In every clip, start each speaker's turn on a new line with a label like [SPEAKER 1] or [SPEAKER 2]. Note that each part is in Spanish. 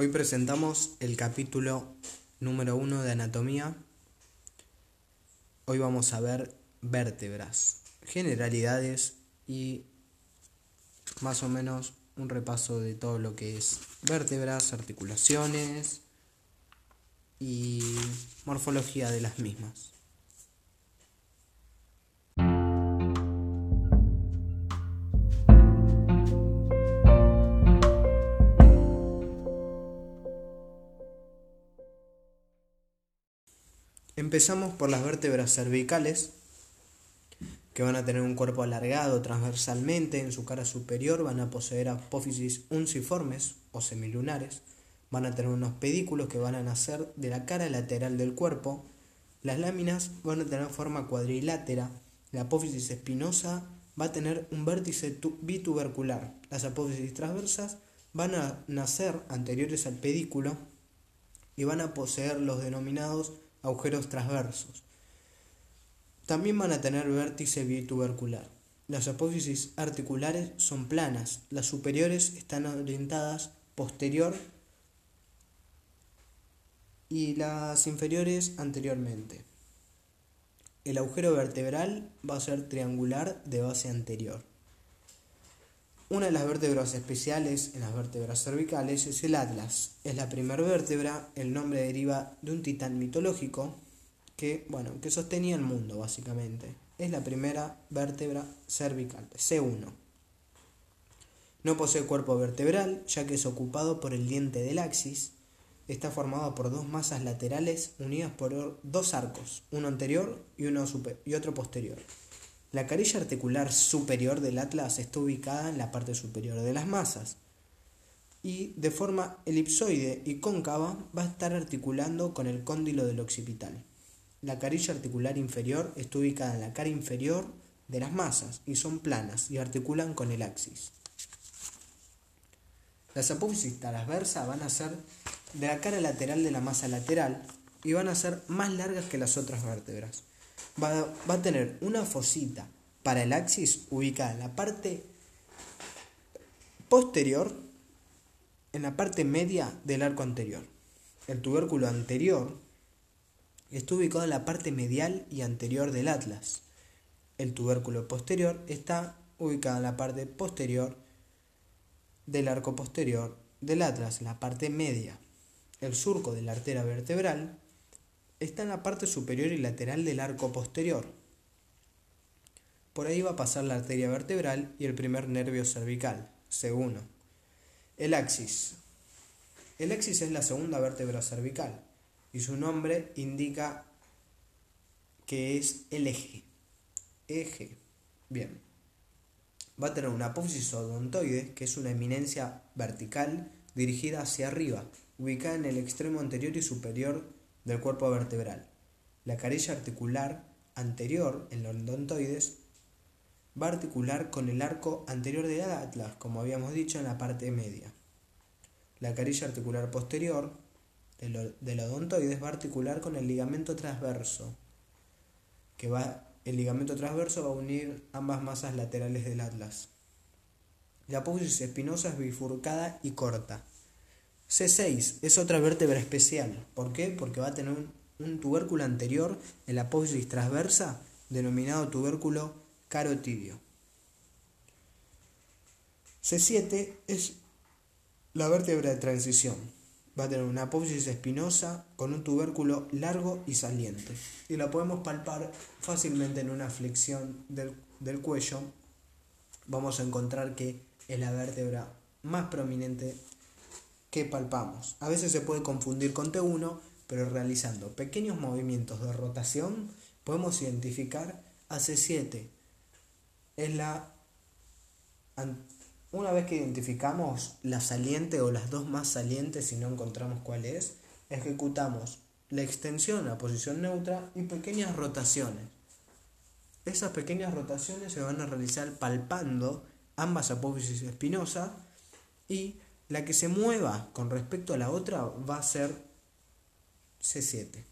[SPEAKER 1] Hoy presentamos el capítulo número uno de anatomía. Hoy vamos a ver vértebras, generalidades y más o menos un repaso de todo lo que es vértebras, articulaciones y morfología de las mismas. Empezamos por las vértebras cervicales, que van a tener un cuerpo alargado transversalmente, en su cara superior van a poseer apófisis unciformes o semilunares, van a tener unos pedículos que van a nacer de la cara lateral del cuerpo, las láminas van a tener forma cuadrilátera, la apófisis espinosa va a tener un vértice bitubercular, las apófisis transversas van a nacer anteriores al pedículo y van a poseer los denominados agujeros transversos. También van a tener vértice bitubercular. Las apófisis articulares son planas, las superiores están orientadas posterior y las inferiores anteriormente. El agujero vertebral va a ser triangular de base anterior. Una de las vértebras especiales en las vértebras cervicales es el atlas. Es la primera vértebra, el nombre deriva de un titán mitológico que, bueno, que sostenía el mundo básicamente. Es la primera vértebra cervical, C1. No posee cuerpo vertebral, ya que es ocupado por el diente del axis. Está formado por dos masas laterales unidas por dos arcos, uno anterior y, uno y otro posterior. La carilla articular superior del atlas está ubicada en la parte superior de las masas y de forma elipsoide y cóncava va a estar articulando con el cóndilo del occipital. La carilla articular inferior está ubicada en la cara inferior de las masas y son planas y articulan con el axis. Las apófisis transversas van a ser de la cara lateral de la masa lateral y van a ser más largas que las otras vértebras va, a tener una fosita para el axis ubicada en la parte posterior, en la parte media del arco anterior. El tubérculo anterior está ubicado en la parte medial y anterior del atlas. El tubérculo posterior está ubicado en la parte posterior del arco posterior del atlas, la parte media. El surco de la arteria vertebral está en la parte superior y lateral del arco posterior. Por ahí va a pasar la arteria vertebral y el primer nervio cervical, C1. El axis. El axis es la segunda vértebra cervical y su nombre indica que es el eje. Eje. Bien. Va a tener una apófisis odontoide, que es una eminencia vertical dirigida hacia arriba, ubicada en el extremo anterior y superior del cuerpo vertebral. La carilla articular anterior en los odontoides va a articular con el arco anterior del atlas, como habíamos dicho en la parte media. La carilla articular posterior de los odontoides va a articular con el ligamento transverso, que va el ligamento transverso va a unir ambas masas laterales del atlas. La apófisis espinosa es bifurcada y corta. C6 es otra vértebra especial. ¿Por qué? Porque va a tener un, tubérculo anterior en la apófisis transversa denominado tubérculo carotidio. C7 es la vértebra de transición. Va a tener una apófisis espinosa con un tubérculo largo y saliente. Y la podemos palpar fácilmente en una flexión del, del cuello. Vamos a encontrar que es la vértebra más prominente que palpamos. A veces se puede confundir con T1, pero realizando pequeños movimientos de rotación podemos identificar a C7. Es la una vez que identificamos la saliente o las dos más salientes y no encontramos cuál es, ejecutamos la extensión a posición neutra y pequeñas rotaciones. Esas pequeñas rotaciones se van a realizar palpando ambas apófisis espinosas y la que se mueva con respecto a la otra va a ser C7.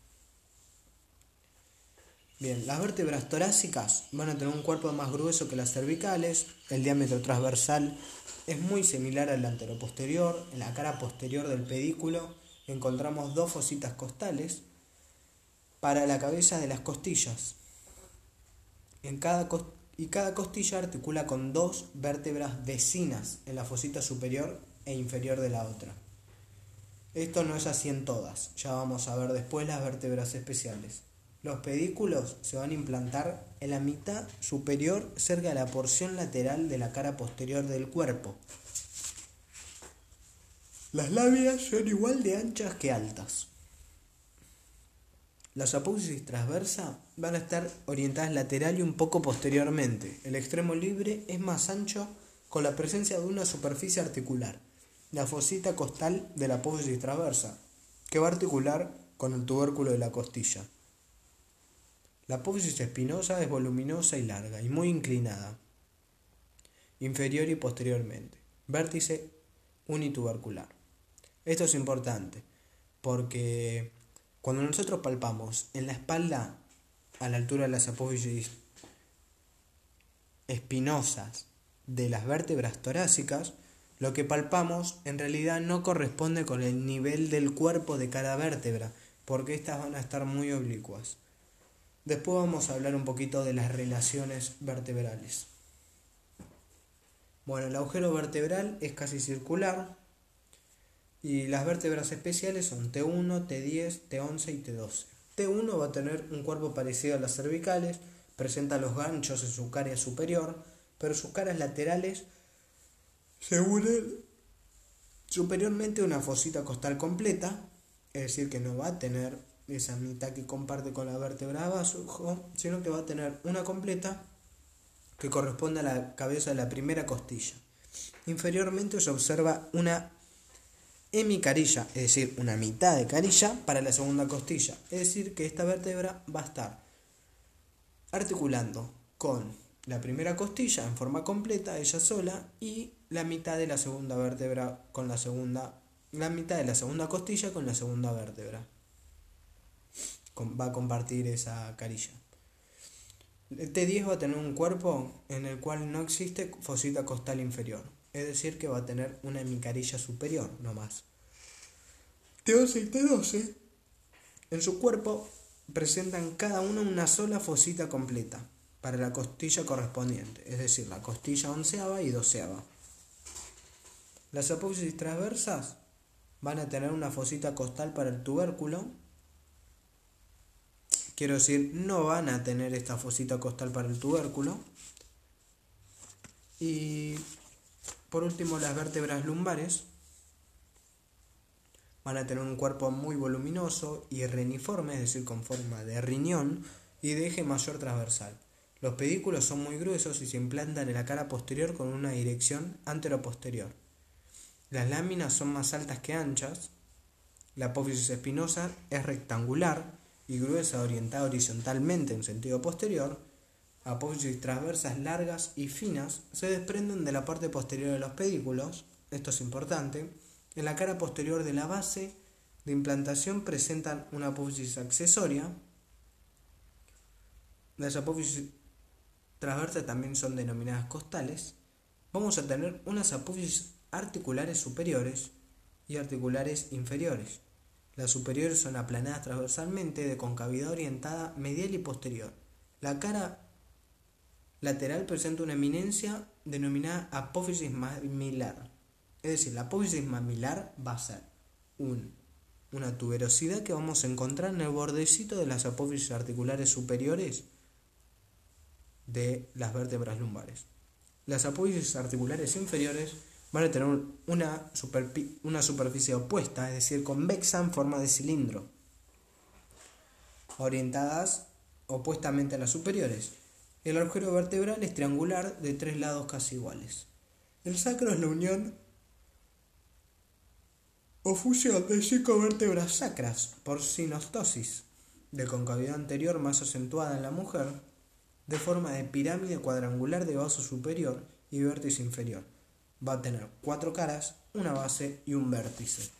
[SPEAKER 1] Bien, las vértebras torácicas van a tener un cuerpo más grueso que las cervicales, el diámetro transversal es muy similar al anteroposterior, en la cara posterior del pedículo encontramos dos fositas costales para la cabeza de las costillas. En cada y cada costilla articula con dos vértebras vecinas en la fosita superior e inferior de la otra. Esto no es así en todas, ya vamos a ver después las vértebras especiales. Los pedículos se van a implantar en la mitad superior cerca de la porción lateral de la cara posterior del cuerpo. Las labias son igual de anchas que altas. Las apófisis transversa van a estar orientadas lateral y un poco posteriormente. El extremo libre es más ancho con la presencia de una superficie articular, la fosita costal de la apófisis transversa, que va articular con el tubérculo de la costilla. La apófisis espinosa es voluminosa y larga y muy inclinada, inferior y posteriormente. Vértice unitubercular. Esto es importante porque cuando nosotros palpamos en la espalda a la altura de las apófisis espinosas de las vértebras torácicas, lo que palpamos en realidad no corresponde con el nivel del cuerpo de cada vértebra, porque estas van a estar muy oblicuas. Después vamos a hablar un poquito de las relaciones vertebrales. Bueno, el agujero vertebral es casi circular y las vértebras especiales son T1, T10, T11 y T12. T1 va a tener un cuerpo parecido a las cervicales, presenta los ganchos en su cara superior, pero sus caras laterales se unen superiormente una fosita costal completa, es decir, que no va a tener esa mitad que comparte con la vértebra abajo, sino que va a tener una completa que corresponde a la cabeza de la primera costilla. Inferiormente se observa una hemicarilla, es decir, una mitad de carilla para la segunda costilla. Es decir, que esta vértebra va a estar articulando con la primera costilla en forma completa, ella sola, y la mitad de la segunda vértebra con la segunda, la mitad de la segunda costilla con la segunda vértebra va a compartir esa carilla. El T10 va a tener un cuerpo en el cual no existe fosita costal inferior, es decir, que va a tener una hemicarilla superior, no más. T11 y T12 en su cuerpo presentan cada uno una sola fosita completa para la costilla correspondiente, es decir, la costilla onceava y doceava. Las apófisis transversas van a tener una fosita costal para el tubérculo Quiero decir, no van a tener esta fosita costal para el tubérculo. Y por último, las vértebras lumbares van a tener un cuerpo muy voluminoso y reniforme, es decir, con forma de riñón y de eje mayor transversal. Los pedículos son muy gruesos y se implantan en la cara posterior con una dirección antero-posterior. Las láminas son más altas que anchas. La apófisis espinosa es rectangular y gruesa orientada horizontalmente en sentido posterior, apófisis transversas largas y finas se desprenden de la parte posterior de los pedículos, esto es importante, en la cara posterior de la base de implantación presentan una apófisis accesoria, las apófisis transversas también son denominadas costales, vamos a tener unas apófisis articulares superiores y articulares inferiores. Las superiores son aplanadas transversalmente de concavidad orientada medial y posterior. La cara lateral presenta una eminencia denominada apófisis mamilar. Es decir, la apófisis mamilar va a ser una tuberosidad que vamos a encontrar en el bordecito de las apófisis articulares superiores de las vértebras lumbares. Las apófisis articulares inferiores van a tener una, una superficie opuesta, es decir, convexa en forma de cilindro, orientadas opuestamente a las superiores. El agujero vertebral es triangular de tres lados casi iguales. El sacro es la unión o fusión de cinco vértebras sacras por sinostosis, de concavidad anterior más acentuada en la mujer, de forma de pirámide cuadrangular de vaso superior y vértice inferior va a tener cuatro caras, una base y un vértice.